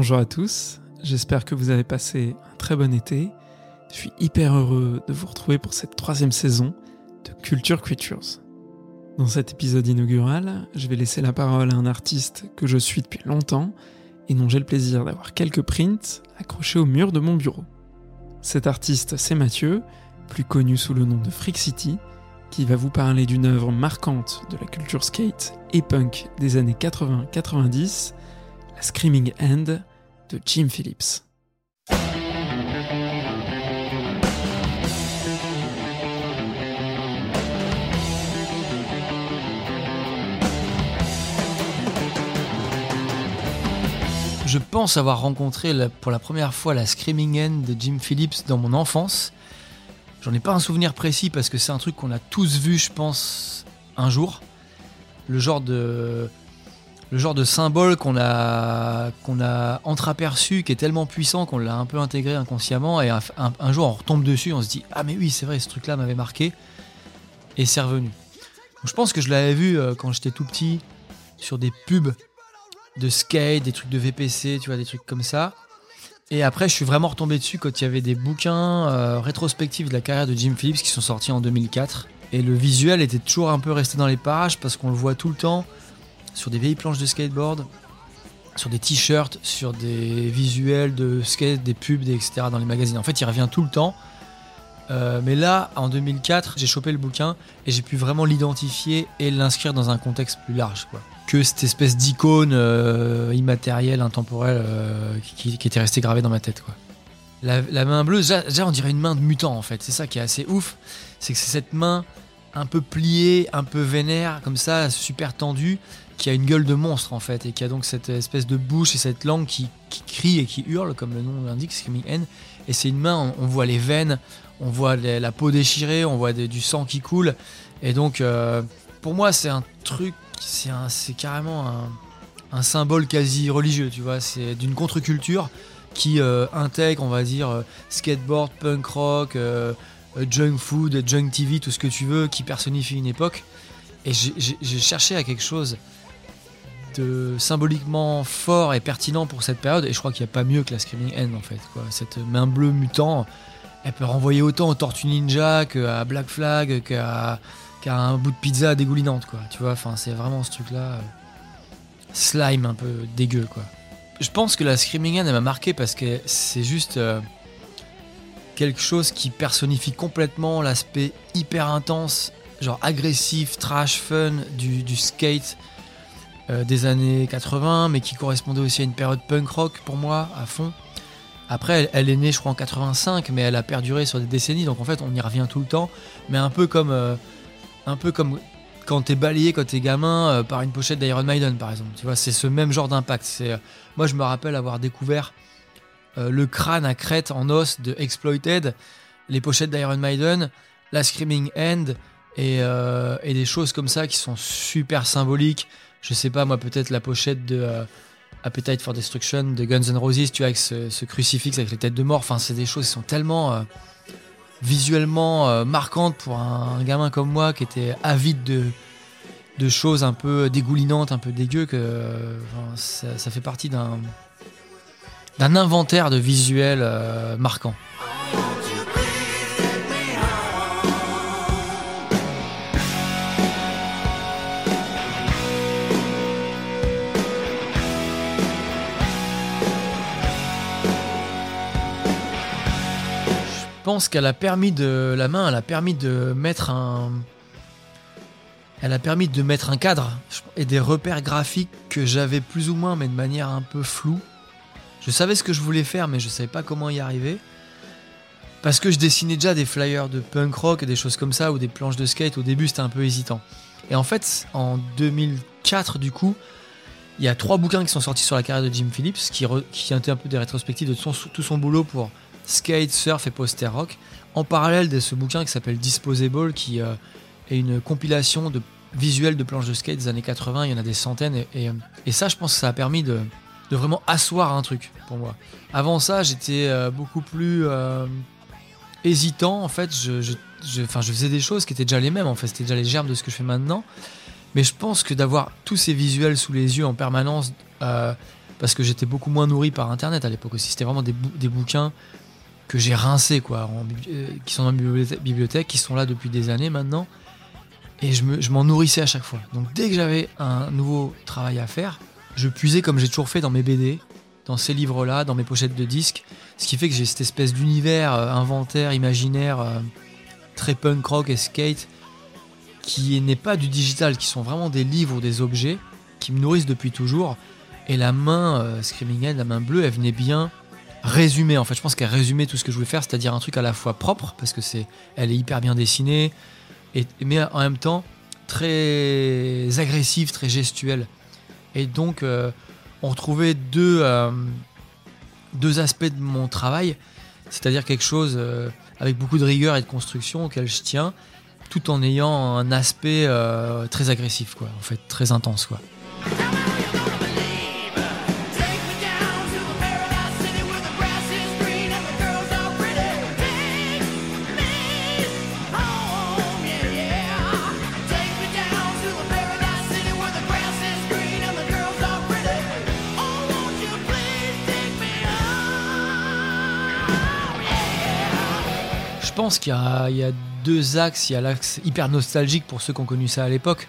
Bonjour à tous, j'espère que vous avez passé un très bon été. Je suis hyper heureux de vous retrouver pour cette troisième saison de Culture Creatures. Dans cet épisode inaugural, je vais laisser la parole à un artiste que je suis depuis longtemps et dont j'ai le plaisir d'avoir quelques prints accrochés au mur de mon bureau. Cet artiste, c'est Mathieu, plus connu sous le nom de Freak City, qui va vous parler d'une œuvre marquante de la culture skate et punk des années 80-90, Screaming End de Jim Phillips. Je pense avoir rencontré pour la première fois la Screaming End de Jim Phillips dans mon enfance. J'en ai pas un souvenir précis parce que c'est un truc qu'on a tous vu, je pense, un jour. Le genre de, le genre de symbole qu'on a, qu'on a entreaperçu, qui est tellement puissant qu'on l'a un peu intégré inconsciemment. Et un, jour, on retombe dessus, on se dit Ah, mais oui, c'est vrai, ce truc-là m'avait marqué. Et c'est revenu. Je pense que je l'avais vu euh, quand j'étais tout petit sur des pubs de skate, des trucs de VPC, tu vois, des trucs comme ça. Et après, je suis vraiment retombé dessus quand il y avait des bouquins euh, rétrospectifs de la carrière de Jim Phillips qui sont sortis en 2004. Et le visuel était toujours un peu resté dans les parages parce qu'on le voit tout le temps sur des vieilles planches de skateboard, sur des t-shirts, sur des visuels de skate, des pubs, etc. dans les magazines. En fait, il revient tout le temps. Euh, mais là, en 2004, j'ai chopé le bouquin et j'ai pu vraiment l'identifier et l'inscrire dans un contexte plus large. Quoi. Que cette espèce d'icône euh, immatérielle, intemporelle, euh, qui, était restée gravée dans ma tête. Quoi. La, la main bleue, déjà, on dirait une main de mutant en fait. C'est ça qui est assez ouf. C'est que c'est cette main un peu pliée, un peu vénère, comme ça, super tendue, qui a une gueule de monstre en fait, et qui a donc cette espèce de bouche et cette langue qui, crie et qui hurle, comme le nom l'indique, Screaming N. Et c'est une main, on, voit les veines, on voit la peau déchirée, on voit du sang qui coule. Et donc, euh, pour moi, c'est un truc, c'est carrément un, symbole quasi religieux, tu vois. C'est d'une contre-culture qui euh, intègre, on va dire, euh, skateboard, punk rock, junk food, junk TV, tout ce que tu veux, qui personnifie une époque. Et j'ai cherché à quelque chose de symboliquement fort et pertinent pour cette période, et je crois qu'il n'y a pas mieux que la Screaming End en fait. Quoi. Cette main bleue mutant, elle peut renvoyer autant aux Tortues Ninja qu'à Black Flag, qu'à un bout de pizza dégoulinante, quoi. Tu vois, enfin, c'est vraiment ce truc-là. euh, slime un peu dégueu, quoi. Je pense que la Screaming End, elle m'a marqué parce que c'est juste euh, quelque chose qui personnifie complètement l'aspect hyper intense, genre agressif, trash, fun du skate euh, des années 80, mais qui correspondait aussi à une période punk rock pour moi, à fond. Après, elle, est née, je crois, en 85, mais elle a perduré sur des décennies, donc en fait, on y revient tout le temps. Mais un peu comme, euh, un peu comme quand t'es balayé quand t'es gamin euh, par une pochette d'Iron Maiden, par exemple. Tu vois, c'est ce même genre d'impact. C'est, moi, je me rappelle avoir découvert le crâne à crête en os de Exploited, les pochettes d'Iron Maiden, la Screaming End et, euh, et des choses comme ça qui sont super symboliques. Je sais pas, moi, peut-être la pochette de euh, Appetite for Destruction de Guns N' Roses, tu vois, avec ce, crucifix avec les têtes de mort. Enfin, c'est des choses qui sont tellement euh, visuellement marquantes pour un, gamin comme moi qui était avide de, choses un peu dégoulinantes, un peu dégueu, que ça, ça fait partie d'un d'un inventaire de visuels marquants. Pense qu'elle a permis de la main, elle a permis de mettre un, elle a permis de mettre un cadre et des repères graphiques que j'avais plus ou moins, mais de manière un peu floue. Je savais ce que je voulais faire, mais je savais pas comment y arriver. Parce que je dessinais déjà des flyers de punk rock et des choses comme ça, ou des planches de skate. Au début, c'était un peu hésitant. Et en fait, en 2004, du coup, il y a trois bouquins qui sont sortis sur la carrière de Jim Phillips, qui, re- qui étaient un peu des rétrospectives de son- tout son boulot pour skate, surf et poster rock. En parallèle de ce bouquin qui s'appelle Disposable, qui euh, est une compilation de visuels de planches de skate des années 80. Il y en a des centaines. Et, et, ça, je pense que ça a permis de, vraiment asseoir un truc pour moi. Avant ça, j'étais euh, beaucoup plus euh, hésitant. En fait, je, faisais des choses qui étaient déjà les mêmes. En fait, c'était déjà les germes de ce que je fais maintenant. Mais je pense que d'avoir tous ces visuels sous les yeux en permanence, euh, parce que j'étais beaucoup moins nourri par Internet à l'époque aussi. C'était vraiment des, bouquins que j'ai rincés, quoi, euh, qui sont dans la bibliothèque, qui sont là depuis des années maintenant. Et je m'en nourrissais à chaque fois. Donc dès que j'avais un nouveau travail à faire, je puisais comme j'ai toujours fait dans mes BD, dans ces livres-là, dans mes pochettes de disques. Ce qui fait que j'ai cette espèce d'univers euh, inventaire, imaginaire, euh, très punk rock et skate, qui n'est pas du digital, qui sont vraiment des livres ou des objets qui me nourrissent depuis toujours. Et la main Screaming Head, la main bleue, elle venait bien résumer. En fait, je pense qu'elle résumait tout ce que je voulais faire, c'est-à-dire un truc à la fois propre, parce que c'est, elle est hyper bien dessinée, mais en même temps très agressive, très gestuelle. Et donc, euh, on retrouvait deux, euh, deux aspects de mon travail, c'est-à-dire quelque chose euh, avec beaucoup de rigueur et de construction auquel je tiens, tout en ayant un aspect très agressif, quoi, en fait, très intense. Quoi. Pense qu'il y, a deux axes. Il y a l'axe hyper nostalgique pour ceux qui ont connu ça à l'époque.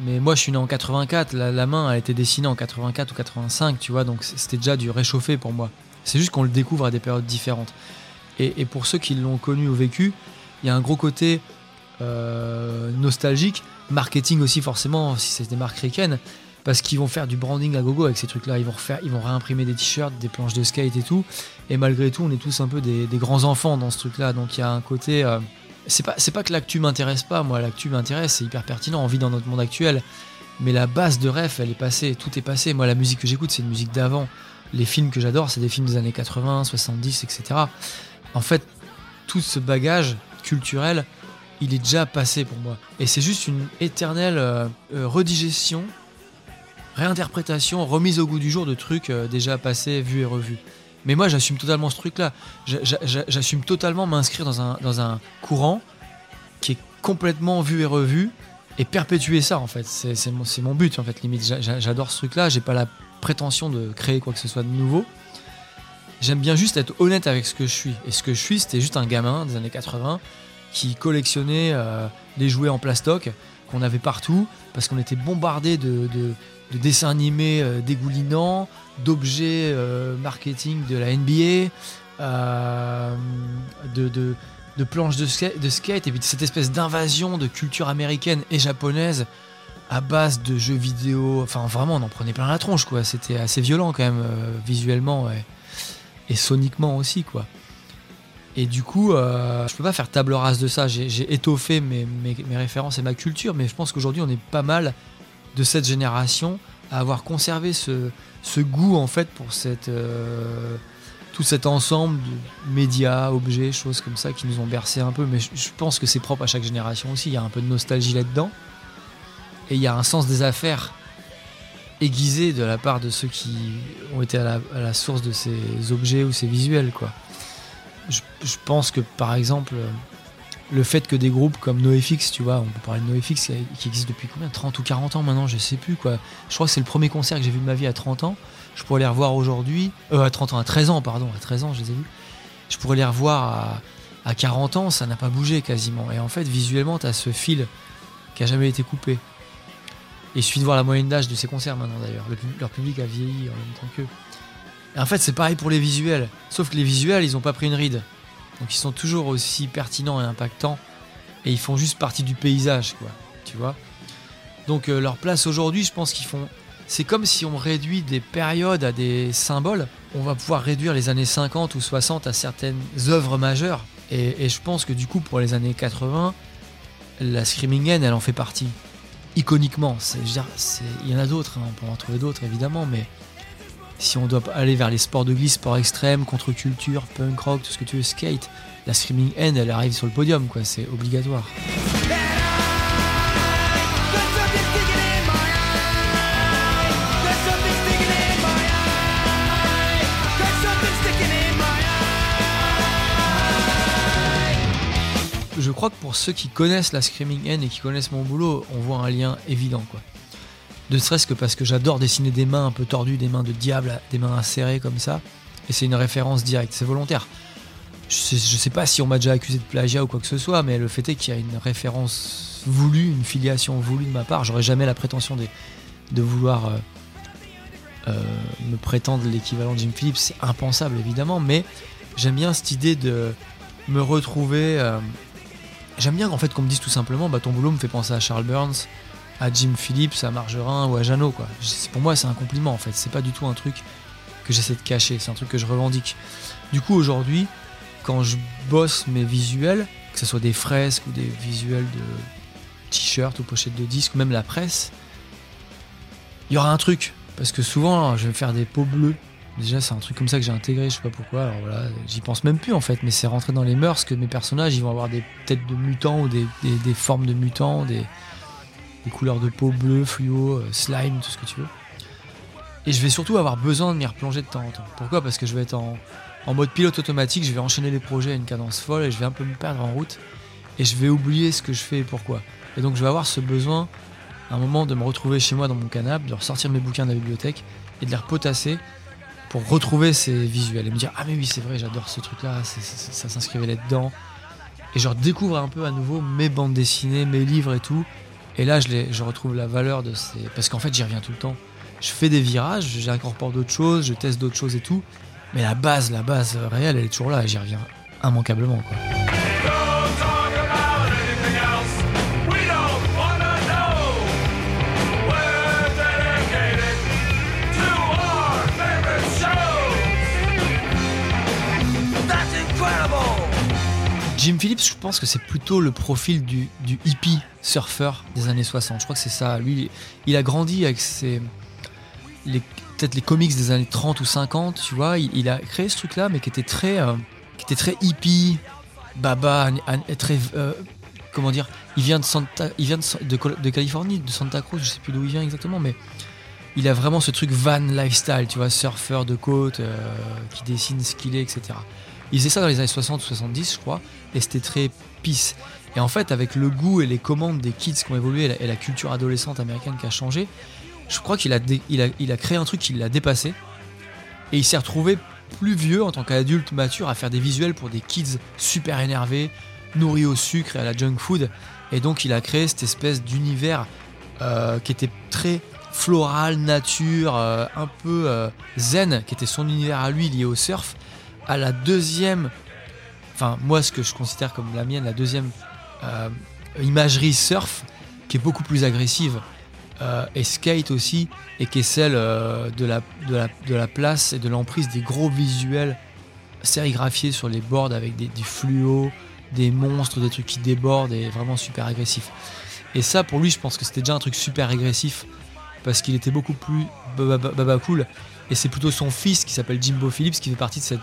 Mais moi, je suis né en 84. La, main a été dessinée en 84 ou 85, tu vois. Donc c'était déjà du réchauffé pour moi. C'est juste qu'on le découvre à des périodes différentes. Et, pour ceux qui l'ont connu ou vécu, il y a un gros côté euh, nostalgique, marketing aussi forcément, si c'est des marques parce qu'ils vont faire du branding à gogo avec ces trucs-là. Ils vont refaire, ils vont réimprimer des t-shirts, des planches de skate et tout. Et malgré tout, on est tous un peu des, grands enfants dans ce truc-là. Donc il y a un côté. Euh, c'est pas, c'est pas que l'actu m'intéresse pas. Moi, l'actu m'intéresse, c'est hyper pertinent. On vit dans notre monde actuel. Mais la base de ref, elle est passée. Tout est passé. Moi, la musique que j'écoute, c'est une musique d'avant. Les films que j'adore, c'est des films des années 80, 70, etc. En fait, tout ce bagage culturel, il est déjà passé pour moi. Et c'est juste une éternelle euh, euh, redigestion réinterprétation, remise au goût du jour de trucs euh, déjà passés, vus et revus. Mais moi, j'assume totalement ce truc-là. J'assume totalement m'inscrire dans un, dans un courant qui est complètement vu et revu et perpétuer ça, en fait. C'est mon, mon, but, en fait, limite. J'adore ce truc-là. J'ai pas la prétention de créer quoi que ce soit de nouveau. J'aime bien juste être honnête avec ce que je suis. Et ce que je suis, c'était juste un gamin des années 80 qui collectionnait euh, des jouets en plastoc qu'on avait partout parce qu'on était bombardé de, de dessins animés euh, dégoulinants, d'objets euh, marketing de la NBA, euh, de, planches de, de, skate, et puis cette espèce d'invasion de culture américaine et japonaise à base de jeux vidéo. Enfin, vraiment, on en prenait plein la tronche, quoi. C'était assez violent quand même, visuellement et soniquement aussi, quoi. Et du coup, je peux pas faire table rase de ça. J'ai étoffé mes, mes, références et ma culture, mais je pense qu'aujourd'hui, on est pas mal de cette génération à avoir conservé ce, ce goût en fait pour cette, euh, tout cet ensemble de médias, objets, choses comme ça qui nous ont bercé un peu. Mais je, pense que c'est propre à chaque génération aussi. Il y a un peu de nostalgie là-dedans. Et il y a un sens des affaires aiguisé de la part de ceux qui ont été à la, source de ces objets ou ces visuels. Quoi. Je pense que par exemple le fait que des groupes comme NoFX, tu vois, on peut parler de NoFX qui existe depuis combien 30 ou 40 ans maintenant, je sais plus quoi. Je crois que c'est le premier concert que j'ai vu de ma vie à 30 ans. Je pourrais les revoir aujourd'hui, euh, à 30 ans, à 13 ans, pardon, à 13 ans, je les ai vus. Je pourrais les revoir à, 40 ans, ça n'a pas bougé quasiment. Et en fait, visuellement, tu as ce fil qui a jamais été coupé. Et il suffit de voir la moyenne d'âge de ces concerts maintenant d'ailleurs. leur public a vieilli en même temps qu'eux. Et en fait, c'est pareil pour les visuels. Sauf que les visuels, ils n'ont pas pris une ride. Donc ils sont toujours aussi pertinents et impactants. Et ils font juste partie du paysage, quoi. Tu vois? Donc euh, leur place aujourd'hui, je pense qu'ils font. C'est comme si on réduit des périodes à des symboles. On va pouvoir réduire les années 50 ou 60 à certaines œuvres majeures. Et, je pense que du coup, pour les années 80, la Screaming End, elle en fait partie. Iconiquement. Il y en a d'autres, hein, on peut en trouver d'autres évidemment, mais si on doit aller vers les sports de glisse, sports extrêmes, contre-culture, punk rock, tout ce que tu veux, skate, la Screaming End, elle arrive sur le podium, quoi, c'est obligatoire. Je crois que pour ceux qui connaissent la Screaming End et qui connaissent mon boulot, on voit un lien évident, quoi. Ne serait-ce que parce que j'adore dessiner des mains un peu tordues, des mains de diable, des mains insérées comme ça. Et c'est une référence directe, c'est volontaire. Je sais, sais pas si on m'a déjà accusé de plagiat ou quoi que ce soit, mais le fait est qu'il y a une référence voulue, une filiation voulue de ma part. J'aurais jamais la prétention de, de vouloir euh, euh, me prétendre l'équivalent de Jim Phillips. C'est impensable évidemment, mais j'aime bien cette idée de me retrouver. Euh, j'aime bien en fait qu'on me dise tout simplement, bah ton boulot me fait penser à Charles Burns, à Jim Phillips, à Margerin ou à Jeannot quoi. Pour moi c'est un compliment en fait. C'est pas du tout un truc que j'essaie de cacher. C'est un truc que je revendique. Du coup aujourd'hui quand je bosse mes visuels, que ce soit des fresques ou des visuels de t-shirts ou pochettes de disques ou même la presse, il y aura un truc. Parce que souvent, je vais me faire des peaux bleues. Déjà, c'est un truc comme ça que j'ai intégré, je sais pas pourquoi. Alors voilà, j'y pense même plus en fait, mais c'est rentré dans les mœurs que mes personnages, ils vont avoir des têtes de mutants ou des, formes de mutants, des, couleurs de peau bleu, fluo, euh, slime, tout ce que tu veux. Et je vais surtout avoir besoin de m'y replonger de temps en temps. Pourquoi? Parce que je vais être en, mode pilote automatique, je vais enchaîner les projets à une cadence folle et je vais un peu me perdre en route et je vais oublier ce que je fais et pourquoi. Et donc je vais avoir ce besoin, à un moment, de me retrouver chez moi dans mon canapé, de ressortir mes bouquins de la bibliothèque et de les repotasser pour retrouver ces visuels et me dire Ah, mais oui, c'est vrai, j'adore ce truc-là, ça, s'inscrivait là-dedans. Et je redécouvre un peu à nouveau mes bandes dessinées, mes livres et tout. Et là, je, retrouve la valeur de ces. Parce qu'en fait, j'y reviens tout le temps. Je fais des virages, j'incorpore d'autres choses, je teste d'autres choses et tout. Mais la base, la base réelle, elle est toujours là et j'y reviens immanquablement. Jim Phillips, je pense que c'est plutôt le profil du, hippie surfeur des années 60. Je crois que c'est ça. Lui, il a grandi avec ses, les, peut-être les comics des années 30 ou 50, tu vois, il, a créé ce truc-là, mais qui était très, euh, hippie, baba, très, euh, comment dire, il vient de Santa, il vient de, de, Californie, de Santa Cruz, je sais plus d'où il vient exactement, mais il a vraiment ce truc van lifestyle, tu vois, surfeur de côte, euh, qui dessine ce qu'il est, etc. Il faisait ça dans les années 60 ou 70, je crois, et c'était très peace. Et en fait, avec le goût et les commandes des kids qui ont évolué et la culture adolescente américaine qui a changé, je crois qu'il a, il a, créé un truc qui l'a dépassé. Et il s'est retrouvé plus vieux en tant qu'adulte mature à faire des visuels pour des kids super énervés, nourris au sucre et à la junk food. Et donc il a créé cette espèce d'univers euh, qui était très floral, nature, euh, un peu euh, zen, qui était son univers à lui lié au surf. À la deuxième, enfin moi ce que je considère comme la mienne, la deuxième imagerie surf, qui est beaucoup plus agressive euh, et skate aussi, et qui est celle euh, de, la, de, la, place et de l'emprise des gros visuels sérigraphiés sur les boards avec des, du fluo, des monstres, des trucs qui débordent et vraiment super agressif. Et ça, pour lui, je pense que c'était déjà un truc super agressif parce qu'il était beaucoup plus baba cool. Et c'est plutôt son fils qui s'appelle Jimbo Phillips qui fait partie de cette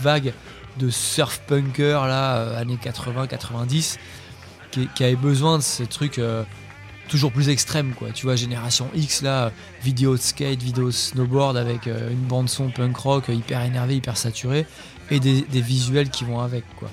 vague de surf punker là, euh, années 80-90, qui, qui, avait besoin de ces trucs toujours plus extrême quoi. Tu vois génération X là vidéo de skate vidéo de snowboard avec euh, une bande son punk rock euh, hyper énervé hyper saturé et des, visuels qui vont avec quoi.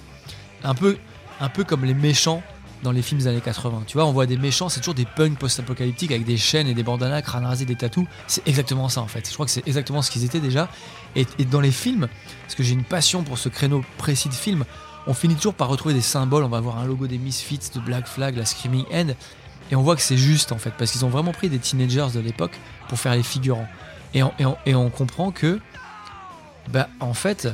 Un peu un peu comme les méchants dans les films des années 80 tu vois on voit des méchants c'est toujours des punks post-apocalyptiques avec des chaînes et des bandanas crâne rasé des tatous c'est exactement ça en fait je crois que c'est exactement ce qu'ils étaient déjà et, dans les films parce que j'ai une passion pour ce créneau précis de film on finit toujours par retrouver des symboles. On va voir un logo des Misfits, de Black Flag, la Screaming End. Et on voit que c'est juste en fait, parce qu'ils ont vraiment pris des teenagers de l'époque pour faire les figurants. Et on, et on, comprend que, bah, en fait,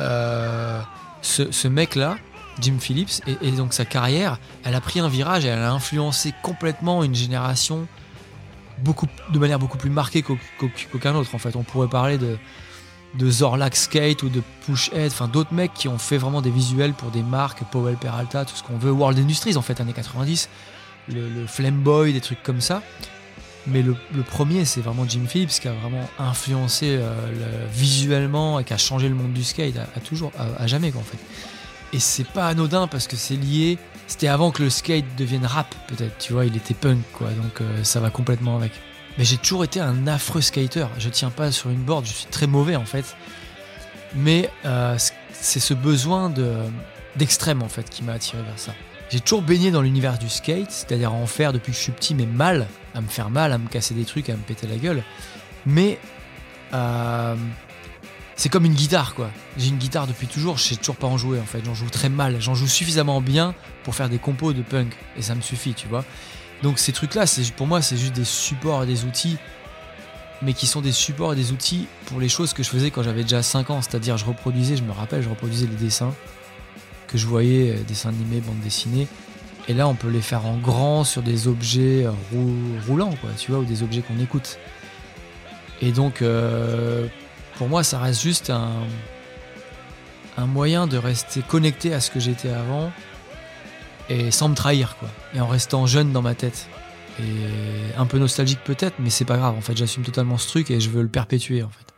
euh, ce, mec-là, Jim Phillips, et, donc sa carrière, elle a pris un virage et elle a influencé complètement une génération de manière beaucoup plus marquée qu'aucun autre. En fait, on pourrait parler de, de Zorlak Skate ou de Pushhead, enfin d'autres mecs qui ont fait vraiment des visuels pour des marques, Powell Peralta, tout ce qu'on veut, World Industries en fait, années 90 le, le Flamboy, des trucs comme ça. Mais le, premier, c'est vraiment Jim Phillips qui a vraiment influencé euh, visuellement et qui a changé le monde du skate à, jamais fait. Et c'est pas anodin parce que c'est lié. C'était avant que le skate devienne rap, peut-être. Tu vois, il était punk, quoi. Donc euh, ça va complètement avec. Mais j'ai toujours été un affreux skater. Je tiens pas sur une board. Je suis très mauvais en fait. Mais euh, c'est ce besoin de d'extrême en fait qui m'a attiré vers ça. j'ai toujours baigné dans l'univers du skate, c'est-à-dire à en faire depuis que je suis petit, mais mal, à me faire mal, à me casser des trucs, à me péter la gueule. Mais euh, c'est comme une guitare, quoi. J'ai une guitare depuis toujours, je sais toujours pas en jouer en fait. J'en joue très mal, j'en joue suffisamment bien pour faire des compos de punk et ça me suffit, tu vois. Donc ces trucs-là, pour moi, c'est juste des supports et des outils, mais qui sont des supports et des outils pour les choses que je faisais quand j'avais déjà 5 ans. C'est-à-dire, je reproduisais, je me rappelle, je reproduisais les dessins que je voyais, euh, dessins animés, bandes dessinées. Et là, on peut les faire en grand sur des objets euh, roulants, quoi, tu vois, ou des objets qu'on écoute. Et donc, euh, pour moi, ça reste juste un, moyen de rester connecté à ce que j'étais avant et sans me trahir, quoi. Et en restant jeune dans ma tête. Et un peu nostalgique peut-être, mais c'est pas grave. En fait, j'assume totalement ce truc et je veux le perpétuer, en fait.